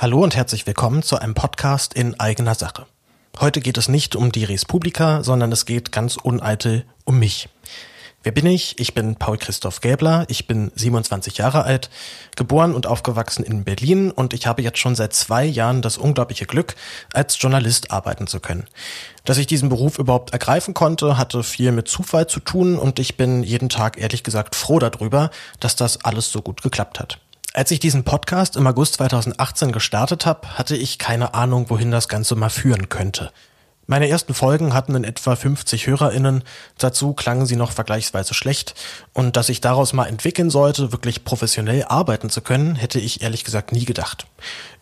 Hallo und herzlich willkommen zu einem Podcast in eigener Sache. Heute geht es nicht um die Res Publica, sondern es geht ganz uneitel um mich. Wer bin ich? Ich bin Paul Christoph Gäbler, ich bin 27 Jahre alt, geboren und aufgewachsen in Berlin und ich habe jetzt schon seit zwei Jahren das unglaubliche Glück, als Journalist arbeiten zu können. Dass ich diesen Beruf überhaupt ergreifen konnte, hatte viel mit Zufall zu tun und ich bin jeden Tag ehrlich gesagt froh darüber, dass das alles so gut geklappt hat. Als ich diesen Podcast im August 2018 gestartet habe, hatte ich keine Ahnung, wohin das Ganze mal führen könnte. Meine ersten Folgen hatten in etwa 50 HörerInnen, dazu klangen sie noch vergleichsweise schlecht und dass ich daraus mal entwickeln sollte, wirklich professionell arbeiten zu können, hätte ich ehrlich gesagt nie gedacht.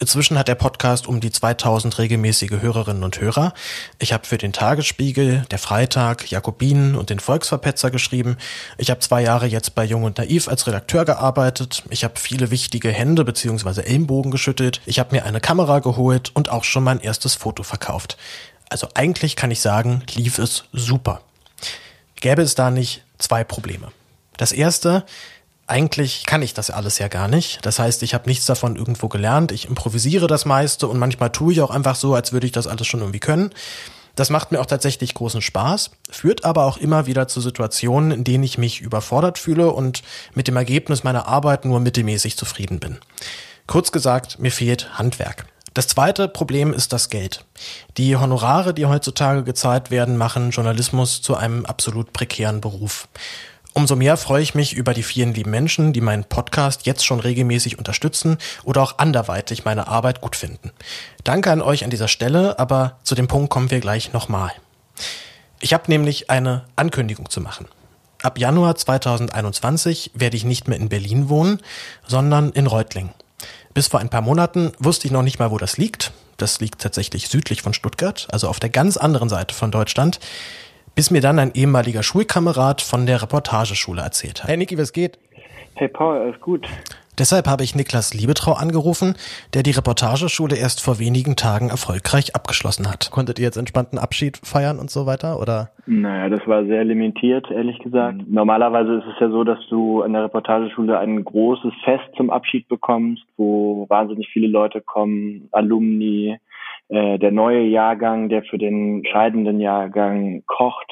Inzwischen hat der Podcast um die 2000 regelmäßige Hörerinnen und Hörer. Ich habe für den Tagesspiegel, der Freitag, Jakobinen und den Volksverpetzer geschrieben. Ich habe zwei Jahre jetzt bei Jung und Naiv als Redakteur gearbeitet. Ich habe viele wichtige Hände bzw. Ellenbogen geschüttelt. Ich habe mir eine Kamera geholt und auch schon mein erstes Foto verkauft. Also eigentlich kann ich sagen, lief es super. Gäbe es da nicht zwei Probleme. Das erste, eigentlich kann ich das alles ja gar nicht. Das heißt, ich habe nichts davon irgendwo gelernt. Ich improvisiere das meiste und manchmal tue ich auch einfach so, als würde ich das alles schon irgendwie können. Das macht mir auch tatsächlich großen Spaß, führt aber auch immer wieder zu Situationen, in denen ich mich überfordert fühle und mit dem Ergebnis meiner Arbeit nur mittelmäßig zufrieden bin. Kurz gesagt, mir fehlt Handwerk. Das zweite Problem ist das Geld. Die Honorare, die heutzutage gezahlt werden, machen Journalismus zu einem absolut prekären Beruf. Umso mehr freue ich mich über die vielen lieben Menschen, die meinen Podcast jetzt schon regelmäßig unterstützen oder auch anderweitig meine Arbeit gut finden. Danke an euch an dieser Stelle, aber zu dem Punkt kommen wir gleich nochmal. Ich habe nämlich eine Ankündigung zu machen. Ab Januar 2021 werde ich nicht mehr in Berlin wohnen, sondern in Reutlingen. Bis vor ein paar Monaten wusste ich noch nicht mal, wo das liegt. Das liegt tatsächlich südlich von Stuttgart, also auf der ganz anderen Seite von Deutschland. Bis mir dann ein ehemaliger Schulkamerad von der Reportageschule erzählt hat. Hey Niki, was geht? Hey Paul, alles gut. Deshalb habe ich Niklas Liebetrau angerufen, der die Reportageschule erst vor wenigen Tagen erfolgreich abgeschlossen hat. Konntet ihr jetzt entspannten Abschied feiern und so weiter, oder? Naja, das war sehr limitiert, ehrlich gesagt. Mhm. Normalerweise ist es ja so, dass du in der Reportageschule ein großes Fest zum Abschied bekommst, wo wahnsinnig viele Leute kommen, Alumni, äh, der neue Jahrgang, der für den scheidenden Jahrgang kocht.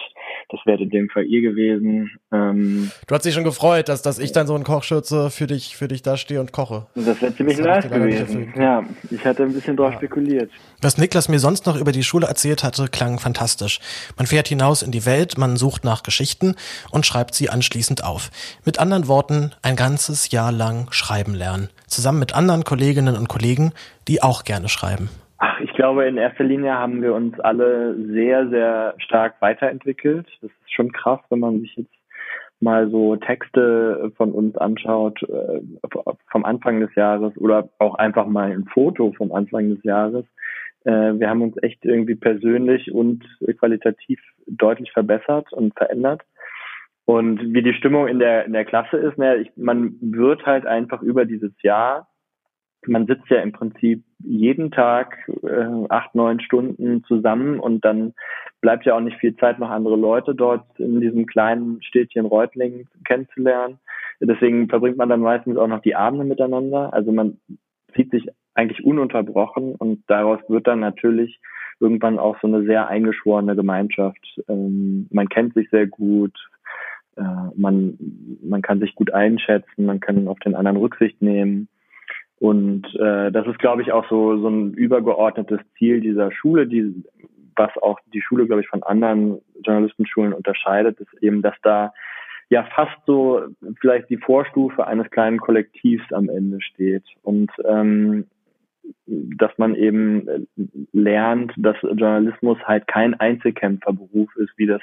Das wäre in dem Fall ihr gewesen. Ähm, du hast dich schon gefreut, dass, dass ich dann so in Kochschürze für dich, für dich da stehe und koche. Das wäre ziemlich nice gewesen. Ja, ich hatte ein bisschen drauf ja. spekuliert. Was Niklas mir sonst noch über die Schule erzählt hatte, klang fantastisch. Man fährt hinaus in die Welt, man sucht nach Geschichten und schreibt sie anschließend auf. Mit anderen Worten, ein ganzes Jahr lang schreiben lernen. Zusammen mit anderen Kolleginnen und Kollegen, die auch gerne schreiben. Ach, ich glaube, in erster Linie haben wir uns alle sehr, sehr stark weiterentwickelt. Das ist schon krass, wenn man sich jetzt mal so Texte von uns anschaut äh, vom Anfang des Jahres oder auch einfach mal ein Foto vom Anfang des Jahres. Äh, wir haben uns echt irgendwie persönlich und qualitativ deutlich verbessert und verändert. Und wie die Stimmung in der in der Klasse ist, ne, ich, man wird halt einfach über dieses Jahr man sitzt ja im Prinzip jeden Tag äh, acht, neun Stunden zusammen und dann bleibt ja auch nicht viel Zeit, noch andere Leute dort in diesem kleinen Städtchen Reutlingen kennenzulernen. Deswegen verbringt man dann meistens auch noch die Abende miteinander. Also man sieht sich eigentlich ununterbrochen und daraus wird dann natürlich irgendwann auch so eine sehr eingeschworene Gemeinschaft. Ähm, man kennt sich sehr gut, äh, man, man kann sich gut einschätzen, man kann auf den anderen Rücksicht nehmen. Und äh, das ist, glaube ich, auch so, so ein übergeordnetes Ziel dieser Schule, die, was auch die Schule, glaube ich, von anderen Journalistenschulen unterscheidet, ist eben, dass da ja fast so vielleicht die Vorstufe eines kleinen Kollektivs am Ende steht. Und ähm, dass man eben lernt, dass Journalismus halt kein Einzelkämpferberuf ist, wie das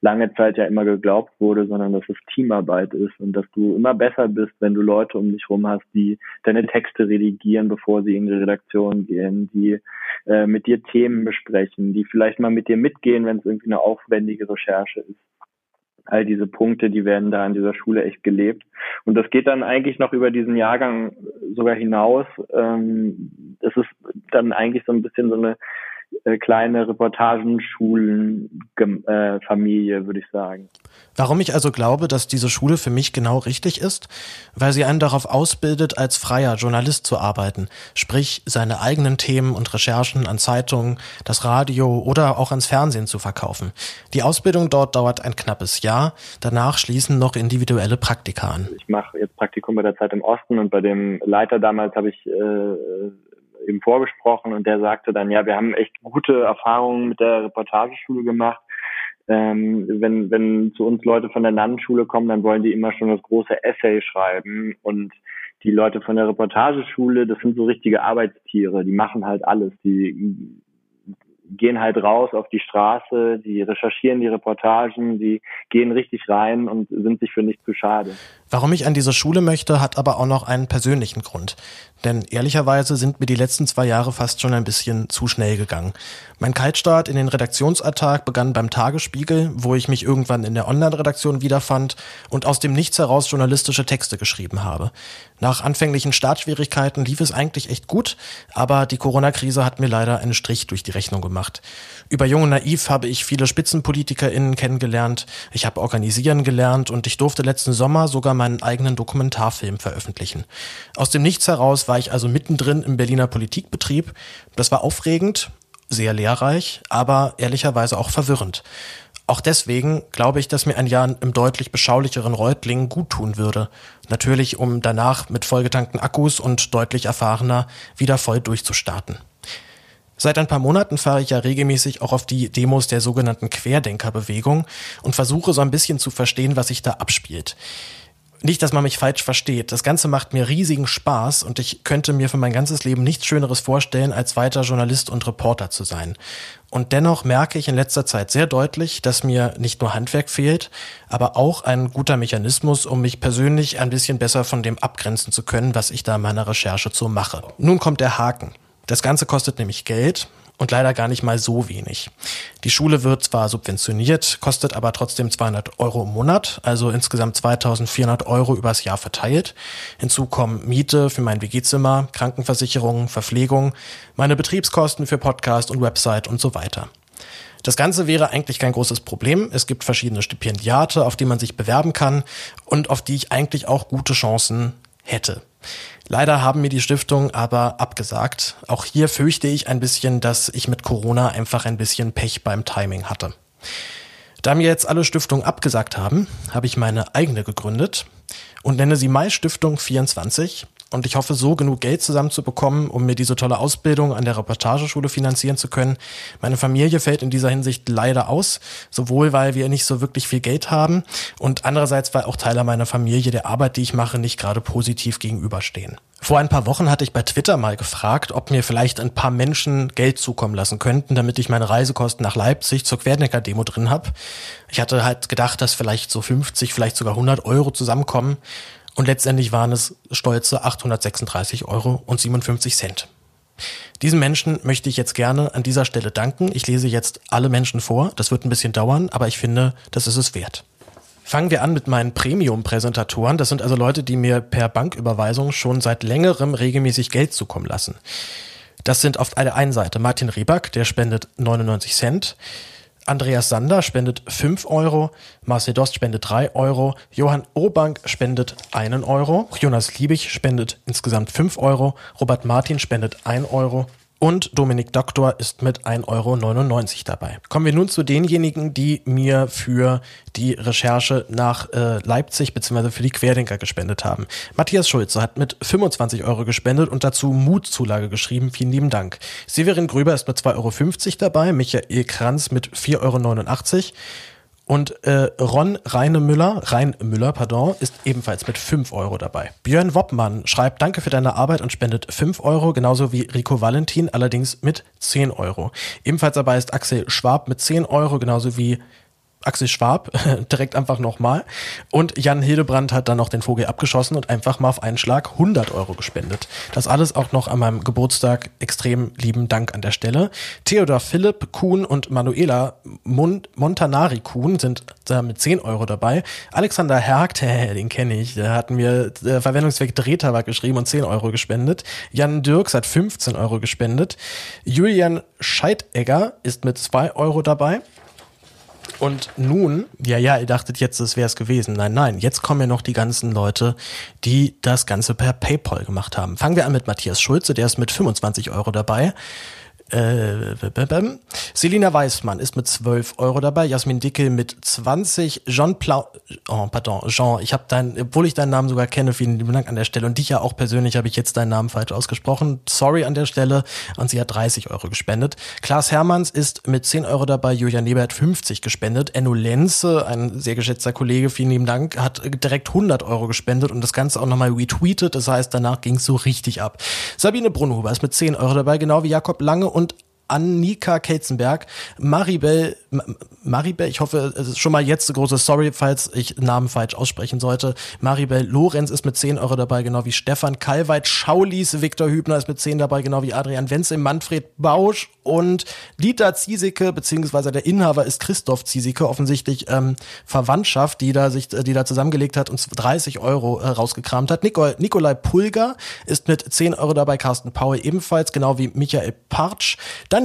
lange Zeit ja immer geglaubt wurde, sondern dass es Teamarbeit ist und dass du immer besser bist, wenn du Leute um dich rum hast, die deine Texte redigieren, bevor sie in die Redaktion gehen, die äh, mit dir Themen besprechen, die vielleicht mal mit dir mitgehen, wenn es irgendwie eine aufwendige Recherche ist. All diese Punkte, die werden da in dieser Schule echt gelebt. Und das geht dann eigentlich noch über diesen Jahrgang sogar hinaus. Ähm, es ist dann eigentlich so ein bisschen so eine äh, kleine Reportagenschulen-Familie, äh, würde ich sagen. Warum ich also glaube, dass diese Schule für mich genau richtig ist? Weil sie einen darauf ausbildet, als freier Journalist zu arbeiten, sprich seine eigenen Themen und Recherchen an Zeitungen, das Radio oder auch ans Fernsehen zu verkaufen. Die Ausbildung dort dauert ein knappes Jahr, danach schließen noch individuelle Praktika an. Ich mache jetzt Praktikum bei der Zeit im Osten und bei dem Leiter damals habe ich äh, eben vorgesprochen und der sagte dann, ja, wir haben echt gute Erfahrungen mit der Reportageschule gemacht. Ähm, wenn, wenn zu uns Leute von der Nannenschule kommen, dann wollen die immer schon das große Essay schreiben und die Leute von der Reportageschule, das sind so richtige Arbeitstiere, die machen halt alles, die gehen halt raus auf die Straße, die recherchieren die Reportagen, die gehen richtig rein und sind sich für nichts zu schade. Warum ich an diese Schule möchte, hat aber auch noch einen persönlichen Grund. Denn ehrlicherweise sind mir die letzten zwei Jahre fast schon ein bisschen zu schnell gegangen. Mein Kaltstart in den Redaktionsalltag begann beim Tagesspiegel, wo ich mich irgendwann in der Online-Redaktion wiederfand und aus dem Nichts heraus journalistische Texte geschrieben habe. Nach anfänglichen Startschwierigkeiten lief es eigentlich echt gut, aber die Corona-Krise hat mir leider einen Strich durch die Rechnung gemacht. Über Jung und Naiv habe ich viele SpitzenpolitikerInnen kennengelernt, ich habe organisieren gelernt und ich durfte letzten Sommer sogar meinen eigenen Dokumentarfilm veröffentlichen. Aus dem Nichts heraus war ich also mittendrin im Berliner Politikbetrieb. Das war aufregend, sehr lehrreich, aber ehrlicherweise auch verwirrend. Auch deswegen glaube ich, dass mir ein Jahr im deutlich beschaulicheren Reutlingen gut tun würde. Natürlich, um danach mit vollgetankten Akkus und deutlich erfahrener wieder voll durchzustarten. Seit ein paar Monaten fahre ich ja regelmäßig auch auf die Demos der sogenannten Querdenkerbewegung und versuche so ein bisschen zu verstehen, was sich da abspielt. Nicht, dass man mich falsch versteht. Das Ganze macht mir riesigen Spaß und ich könnte mir für mein ganzes Leben nichts Schöneres vorstellen, als weiter Journalist und Reporter zu sein. Und dennoch merke ich in letzter Zeit sehr deutlich, dass mir nicht nur Handwerk fehlt, aber auch ein guter Mechanismus, um mich persönlich ein bisschen besser von dem abgrenzen zu können, was ich da in meiner Recherche so mache. Nun kommt der Haken. Das Ganze kostet nämlich Geld und leider gar nicht mal so wenig. Die Schule wird zwar subventioniert, kostet aber trotzdem 200 Euro im Monat, also insgesamt 2400 Euro übers Jahr verteilt. Hinzu kommen Miete für mein WG-Zimmer, Krankenversicherung, Verpflegung, meine Betriebskosten für Podcast und Website und so weiter. Das Ganze wäre eigentlich kein großes Problem. Es gibt verschiedene Stipendiate, auf die man sich bewerben kann und auf die ich eigentlich auch gute Chancen hätte. Leider haben mir die Stiftungen aber abgesagt. Auch hier fürchte ich ein bisschen, dass ich mit Corona einfach ein bisschen Pech beim Timing hatte. Da mir jetzt alle Stiftungen abgesagt haben, habe ich meine eigene gegründet und nenne sie Mai Stiftung 24 und ich hoffe, so genug Geld zusammenzubekommen, um mir diese tolle Ausbildung an der Reportageschule finanzieren zu können. Meine Familie fällt in dieser Hinsicht leider aus, sowohl weil wir nicht so wirklich viel Geld haben und andererseits, weil auch Teile meiner Familie der Arbeit, die ich mache, nicht gerade positiv gegenüberstehen. Vor ein paar Wochen hatte ich bei Twitter mal gefragt, ob mir vielleicht ein paar Menschen Geld zukommen lassen könnten, damit ich meine Reisekosten nach Leipzig zur Querdenker-Demo drin habe. Ich hatte halt gedacht, dass vielleicht so 50, vielleicht sogar 100 Euro zusammenkommen. Und letztendlich waren es stolze 836 Euro und 57 Cent. Diesen Menschen möchte ich jetzt gerne an dieser Stelle danken. Ich lese jetzt alle Menschen vor. Das wird ein bisschen dauern, aber ich finde, das ist es wert. Fangen wir an mit meinen Premium-Präsentatoren. Das sind also Leute, die mir per Banküberweisung schon seit längerem regelmäßig Geld zukommen lassen. Das sind auf der einen Seite Martin Rieback, der spendet 99 Cent. Andreas Sander spendet 5 Euro, Marcel Dost spendet 3 Euro, Johann Obank spendet 1 Euro, Jonas Liebig spendet insgesamt 5 Euro, Robert Martin spendet 1 Euro und Dominik Doktor ist mit 1,99 Euro dabei. Kommen wir nun zu denjenigen, die mir für die Recherche nach äh, Leipzig bzw. für die Querdenker gespendet haben. Matthias Schulze hat mit 25 Euro gespendet und dazu Mutzulage geschrieben. Vielen lieben Dank. Severin Gröber ist mit 2,50 Euro dabei, Michael Kranz mit 4,89 Euro. Und äh, Ron Reinemüller, Reinmüller, pardon, ist ebenfalls mit 5 Euro dabei. Björn Woppmann schreibt Danke für deine Arbeit und spendet 5 Euro, genauso wie Rico Valentin, allerdings mit 10 Euro. Ebenfalls dabei ist Axel Schwab mit 10 Euro, genauso wie Axel Schwab direkt einfach nochmal. Und Jan Hildebrand hat dann noch den Vogel abgeschossen und einfach mal auf einen Schlag 100 Euro gespendet. Das alles auch noch an meinem Geburtstag. Extrem lieben Dank an der Stelle. Theodor Philipp Kuhn und Manuela Mon Montanari Kuhn sind da mit 10 Euro dabei. Alexander Hergt, den kenne ich, der hat mir äh, Verwendungszweck Drehtabak geschrieben und 10 Euro gespendet. Jan Dirks hat 15 Euro gespendet. Julian Scheidegger ist mit 2 Euro dabei. Und nun, ja, ja, ihr dachtet jetzt, das wäre es gewesen. Nein, nein, jetzt kommen ja noch die ganzen Leute, die das Ganze per PayPal gemacht haben. Fangen wir an mit Matthias Schulze, der ist mit 25 Euro dabei. Äh, Selina Weißmann ist mit 12 Euro dabei, Jasmin Dickel mit 20, Jean Plau, oh, pardon, Jean, ich habe dein, obwohl ich deinen Namen sogar kenne, vielen lieben Dank an der Stelle. Und dich ja auch persönlich habe ich jetzt deinen Namen falsch ausgesprochen, sorry an der Stelle. Und sie hat 30 Euro gespendet. Klaas Hermanns ist mit 10 Euro dabei, Julian Nebert 50 gespendet, Enno Lenze, ein sehr geschätzter Kollege, vielen lieben Dank, hat direkt 100 Euro gespendet und das Ganze auch nochmal retweetet, das heißt, danach ging es so richtig ab. Sabine Brunhuber ist mit 10 Euro dabei, genau wie Jakob Lange und und Annika Kelzenberg, Maribel, Maribel, ich hoffe, es ist schon mal jetzt eine große Sorry, falls ich Namen falsch aussprechen sollte. Maribel Lorenz ist mit 10 Euro dabei, genau wie Stefan Kalweit, Schaulis, Viktor Hübner ist mit 10 dabei, genau wie Adrian Wenzel, Manfred Bausch und Dieter Ziesecke, beziehungsweise der Inhaber ist Christoph Ziesecke, offensichtlich ähm, Verwandtschaft, die da sich, die da zusammengelegt hat und 30 Euro äh, rausgekramt hat. Nicol, Nikolai Pulger ist mit 10 Euro dabei, Carsten Paul ebenfalls, genau wie Michael Partsch.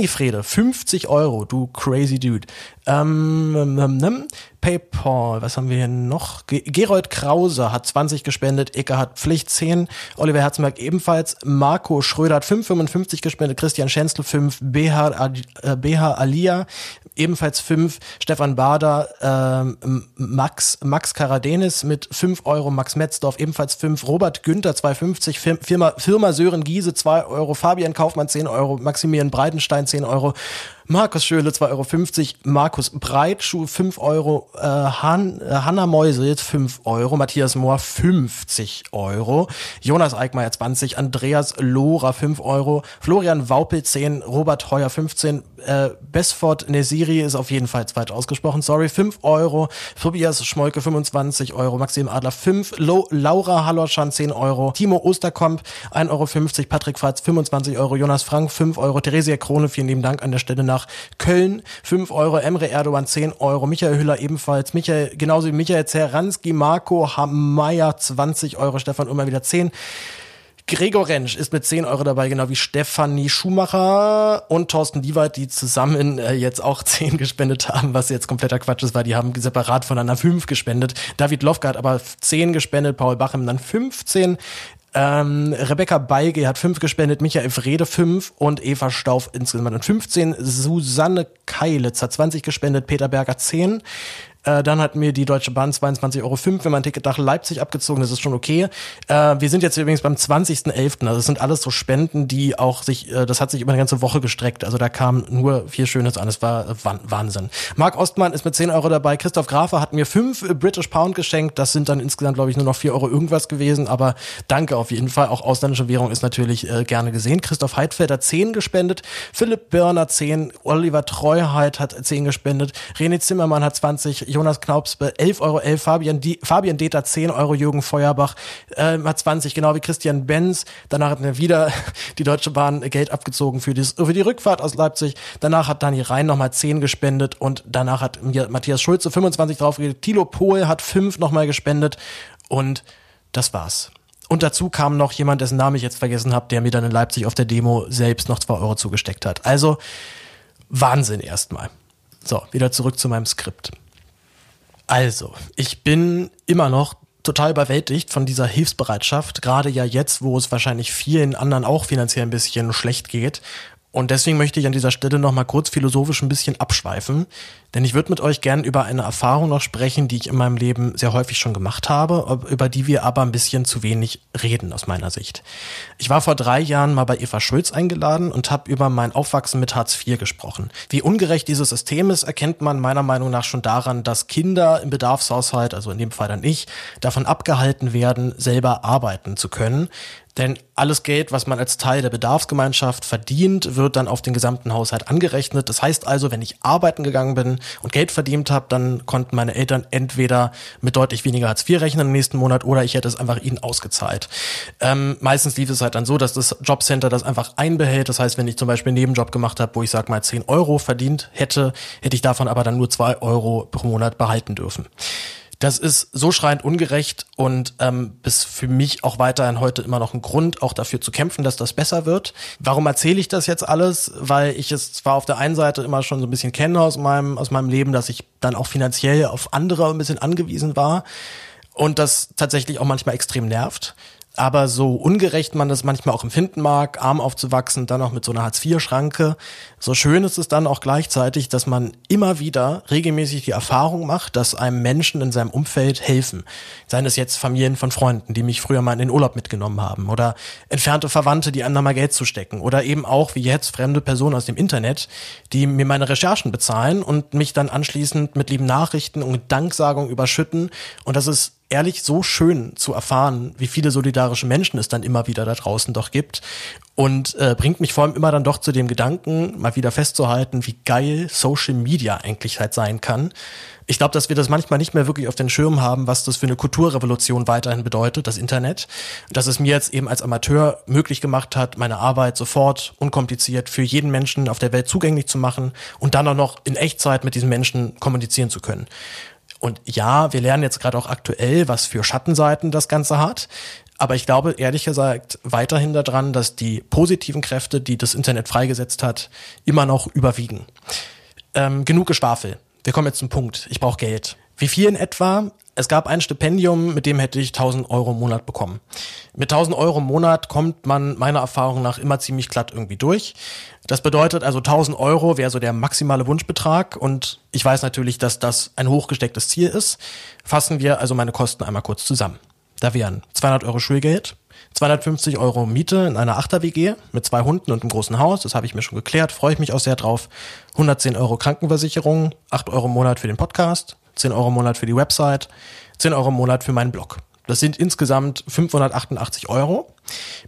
Frede, 50 Euro, du crazy dude. Ähm, ähm, ähm, ähm, PayPal, was haben wir hier noch? Gerold Krause hat 20 gespendet, Ecke hat Pflicht 10, Oliver Herzberg ebenfalls, Marco Schröder hat 5,55 gespendet, Christian Schenzel 5, BH, äh, BH Alia ebenfalls 5, Stefan Bader, ähm, Max, Max Karadenis mit 5 Euro, Max Metzdorf ebenfalls 5, Robert Günther 2,50, Firma, Firma Sören Giese 2 Euro, Fabian Kaufmann 10 Euro, Maximilian Breitenstein 10 Euro, Markus Schöle 2,50 Euro, Markus Breitschuh 5 Euro, äh, Han, äh, Hanna Meusel 5 Euro, Matthias Mohr 50 Euro, Jonas Eickmeier 20, Andreas Lohrer 5 Euro, Florian Waupel 10, Robert Heuer 15, äh, Besford Nesiri ist auf jeden Fall zweit ausgesprochen, sorry, 5 Euro, Tobias Schmolke 25 Euro, Maxim Adler 5, Lo, Laura Hallerschan 10 Euro, Timo Osterkomp 1,50 Euro, Patrick Falz 25 Euro, Jonas Frank 5 Euro, Theresia Krone, vielen lieben Dank an der Stelle nach Köln 5 Euro, Emre Erdogan 10 Euro, Michael Hüller ebenfalls, Michael, genauso wie Michael Zeranski, Marco Hammeyer 20 Euro, Stefan immer wieder 10. Gregor Rentsch ist mit 10 Euro dabei, genau wie Stefanie Schumacher und Thorsten Liewald, die zusammen äh, jetzt auch 10 gespendet haben, was jetzt kompletter Quatsch ist, weil die haben separat voneinander 5 gespendet. David Lofka hat aber 10 gespendet, Paul Bachem dann 15. Ähm, Rebecca Beige hat fünf gespendet, Michael Frede fünf und Eva Stauf insgesamt 15. Susanne Keilitz hat 20 gespendet, Peter Berger 10. Äh, dann hat mir die Deutsche Bahn 22,05 Euro wenn man ein Ticket nach Leipzig abgezogen, das ist schon okay. Äh, wir sind jetzt übrigens beim 20.11., also das sind alles so Spenden, die auch sich, äh, das hat sich über eine ganze Woche gestreckt, also da kam nur viel Schönes an, es war äh, Wahnsinn. Marc Ostmann ist mit 10 Euro dabei, Christoph Grafe hat mir 5 äh, British Pound geschenkt, das sind dann insgesamt, glaube ich, nur noch 4 Euro irgendwas gewesen, aber danke auf jeden Fall, auch ausländische Währung ist natürlich äh, gerne gesehen. Christoph Heidfeld hat 10 gespendet, Philipp Birner 10, Oliver Treuheit hat 10 gespendet, René Zimmermann hat 20, Jonas Knaups 11,11 Euro, 11, Fabian, Fabian Deter 10 Euro, Jürgen Feuerbach äh, hat 20, genau wie Christian Benz. Danach hat mir wieder die Deutsche Bahn Geld abgezogen für, die für die Rückfahrt aus Leipzig. Danach hat Dani Rhein nochmal 10 gespendet und danach hat Matthias Schulze 25 draufgegeben. Tilo Pohl hat 5 nochmal gespendet und das war's. Und dazu kam noch jemand, dessen Namen ich jetzt vergessen habe, der mir dann in Leipzig auf der Demo selbst noch 2 Euro zugesteckt hat. Also Wahnsinn erstmal. So, wieder zurück zu meinem Skript. Also, ich bin immer noch total überwältigt von dieser Hilfsbereitschaft, gerade ja jetzt, wo es wahrscheinlich vielen anderen auch finanziell ein bisschen schlecht geht und deswegen möchte ich an dieser Stelle noch mal kurz philosophisch ein bisschen abschweifen, denn ich würde mit euch gern über eine Erfahrung noch sprechen, die ich in meinem Leben sehr häufig schon gemacht habe, über die wir aber ein bisschen zu wenig reden aus meiner Sicht. Ich war vor drei Jahren mal bei Eva Schulz eingeladen und habe über mein Aufwachsen mit Hartz IV gesprochen. Wie ungerecht dieses System ist, erkennt man meiner Meinung nach schon daran, dass Kinder im Bedarfshaushalt, also in dem Fall dann ich, davon abgehalten werden, selber arbeiten zu können, Denn alles Geld, was man als Teil der Bedarfsgemeinschaft verdient, wird dann auf den gesamten Haushalt angerechnet. Das heißt also, wenn ich arbeiten gegangen bin und Geld verdient habe, dann konnten meine Eltern entweder mit deutlich weniger Hartz IV rechnen im nächsten Monat oder ich hätte es einfach ihnen ausgezahlt. Ähm, meistens lief es halt dann so, dass das Jobcenter das einfach einbehält. Das heißt, wenn ich zum Beispiel einen Nebenjob gemacht habe, wo ich sag mal 10 Euro verdient hätte, hätte ich davon aber dann nur 2 Euro pro Monat behalten dürfen. Das ist so schreiend ungerecht und ähm, ist für mich auch weiterhin heute immer noch ein Grund, auch dafür zu kämpfen, dass das besser wird. Warum erzähle ich das jetzt alles? Weil ich es zwar auf der einen Seite immer schon so ein bisschen kenne aus meinem, aus meinem Leben, dass ich dann auch finanziell auf andere ein bisschen angewiesen war und das tatsächlich auch manchmal extrem nervt. Aber so ungerecht man das manchmal auch empfinden mag, arm aufzuwachsen, dann auch mit so einer Hartz-IV-Schranke, so schön ist es dann auch gleichzeitig, dass man immer wieder regelmäßig die Erfahrung macht, dass einem Menschen in seinem Umfeld helfen. Seien es jetzt Familien von Freunden, die mich früher mal in den Urlaub mitgenommen haben oder entfernte Verwandte, die anderen mal Geld zu stecken oder eben auch wie jetzt fremde Personen aus dem Internet, die mir meine Recherchen bezahlen und mich dann anschließend mit lieben Nachrichten und Danksagung überschütten und das ist ehrlich so schön zu erfahren, wie viele solidarische Menschen es dann immer wieder da draußen doch gibt. Und äh, bringt mich vor allem immer dann doch zu dem Gedanken, mal wieder festzuhalten, wie geil Social Media eigentlich halt sein kann. Ich glaube, dass wir das manchmal nicht mehr wirklich auf den Schirm haben, was das für eine Kulturrevolution weiterhin bedeutet, das Internet. Dass es mir jetzt eben als Amateur möglich gemacht hat, meine Arbeit sofort unkompliziert für jeden Menschen auf der Welt zugänglich zu machen und dann auch noch in Echtzeit mit diesen Menschen kommunizieren zu können. Und ja, wir lernen jetzt gerade auch aktuell, was für Schattenseiten das Ganze hat. Aber ich glaube ehrlich gesagt weiterhin daran, dass die positiven Kräfte, die das Internet freigesetzt hat, immer noch überwiegen. Ähm, genug Geschwafel. Wir kommen jetzt zum Punkt. Ich brauche Geld. Wie viel in etwa? Es gab ein Stipendium, mit dem hätte ich 1000 Euro im Monat bekommen. Mit 1000 Euro im Monat kommt man meiner Erfahrung nach immer ziemlich glatt irgendwie durch. Das bedeutet also 1000 Euro wäre so der maximale Wunschbetrag und ich weiß natürlich, dass das ein hochgestecktes Ziel ist. Fassen wir also meine Kosten einmal kurz zusammen. Da wären 200 Euro Schulgeld, 250 Euro Miete in einer Achter-WG mit zwei Hunden und einem großen Haus, das habe ich mir schon geklärt, freue ich mich auch sehr drauf. 110 Euro Krankenversicherung, 8 Euro im Monat für den Podcast, 10 Euro im Monat für die Website, 10 Euro im Monat für meinen Blog. Das sind insgesamt 588 Euro.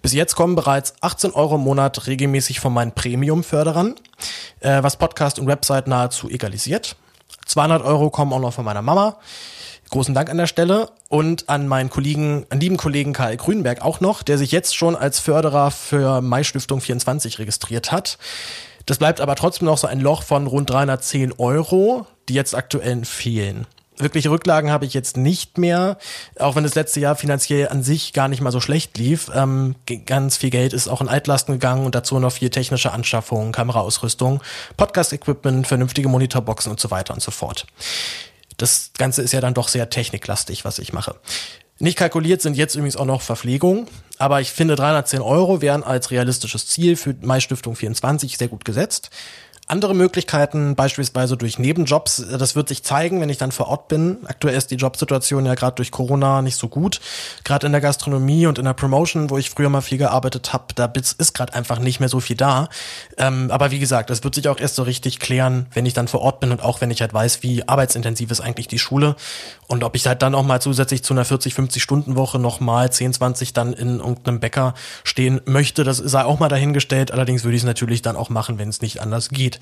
Bis jetzt kommen bereits 18 Euro im Monat regelmäßig von meinen Premium-Förderern, äh, was Podcast und Website nahezu egalisiert. 200 Euro kommen auch noch von meiner Mama. Großen Dank an der Stelle und an meinen Kollegen, an lieben Kollegen Karl Grünberg auch noch, der sich jetzt schon als Förderer für Mai Stiftung 24 registriert hat. Das bleibt aber trotzdem noch so ein Loch von rund 310 Euro, die jetzt aktuell fehlen. Wirkliche Rücklagen habe ich jetzt nicht mehr, auch wenn das letzte Jahr finanziell an sich gar nicht mal so schlecht lief. Ähm, ganz viel Geld ist auch in Altlasten gegangen und dazu noch viel technische Anschaffungen, Kameraausrüstung, Podcast-Equipment, vernünftige Monitorboxen und so weiter und so fort. Das Ganze ist ja dann doch sehr techniklastig, was ich mache. Nicht kalkuliert sind jetzt übrigens auch noch Verpflegung, aber ich finde 310 Euro wären als realistisches Ziel für Mai Stiftung 24 sehr gut gesetzt. Andere Möglichkeiten, beispielsweise durch Nebenjobs, das wird sich zeigen, wenn ich dann vor Ort bin. Aktuell ist die Jobsituation ja gerade durch Corona nicht so gut. Gerade in der Gastronomie und in der Promotion, wo ich früher mal viel gearbeitet habe, da ist gerade einfach nicht mehr so viel da. Ähm, aber wie gesagt, das wird sich auch erst so richtig klären, wenn ich dann vor Ort bin und auch wenn ich halt weiß, wie arbeitsintensiv ist eigentlich die Schule und ob ich halt dann auch mal zusätzlich zu einer 40, 50 Stunden Woche noch mal 10, 20 dann in irgendeinem Bäcker stehen möchte. Das sei auch mal dahingestellt. Allerdings würde ich es natürlich dann auch machen, wenn es nicht anders geht.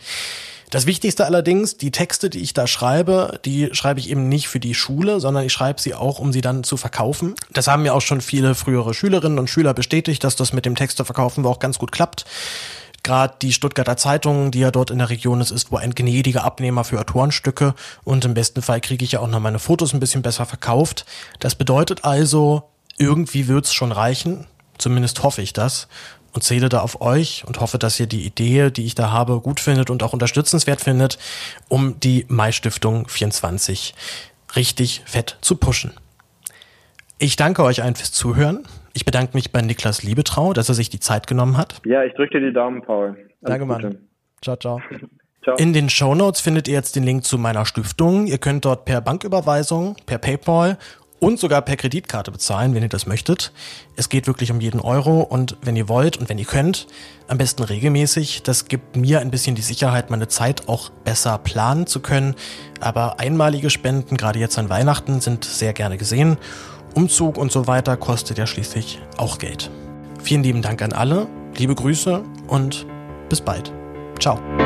Das Wichtigste allerdings, die Texte, die ich da schreibe, die schreibe ich eben nicht für die Schule, sondern ich schreibe sie auch, um sie dann zu verkaufen. Das haben mir auch schon viele frühere Schülerinnen und Schüler bestätigt, dass das mit dem Texteverkaufen auch ganz gut klappt. Gerade die Stuttgarter Zeitung, die ja dort in der Region ist, ist wohl ein gnädiger Abnehmer für Autorenstücke und im besten Fall kriege ich ja auch noch meine Fotos ein bisschen besser verkauft. Das bedeutet also, irgendwie wird's schon reichen. Zumindest hoffe ich das und zähle da auf euch und hoffe, dass ihr die Idee, die ich da habe, gut findet und auch unterstützenswert findet, um die Mai Stiftung 24 richtig fett zu pushen. Ich danke euch allen fürs Zuhören. Ich bedanke mich bei Niklas Liebetrau, dass er sich die Zeit genommen hat. Ja, ich drücke dir die Daumen, Paul. Alles danke, Mann. Ciao, ciao. Ciao. In den Show Notes findet ihr jetzt den Link zu meiner Stiftung. Ihr könnt dort per Banküberweisung, per PayPal und sogar per Kreditkarte bezahlen, wenn ihr das möchtet. Es geht wirklich um jeden Euro und wenn ihr wollt und wenn ihr könnt, am besten regelmäßig. Das gibt mir ein bisschen die Sicherheit, meine Zeit auch besser planen zu können. Aber einmalige Spenden, gerade jetzt an Weihnachten, sind sehr gerne gesehen. Umzug und so weiter kostet ja schließlich auch Geld. Vielen lieben Dank an alle, liebe Grüße und bis bald. Ciao.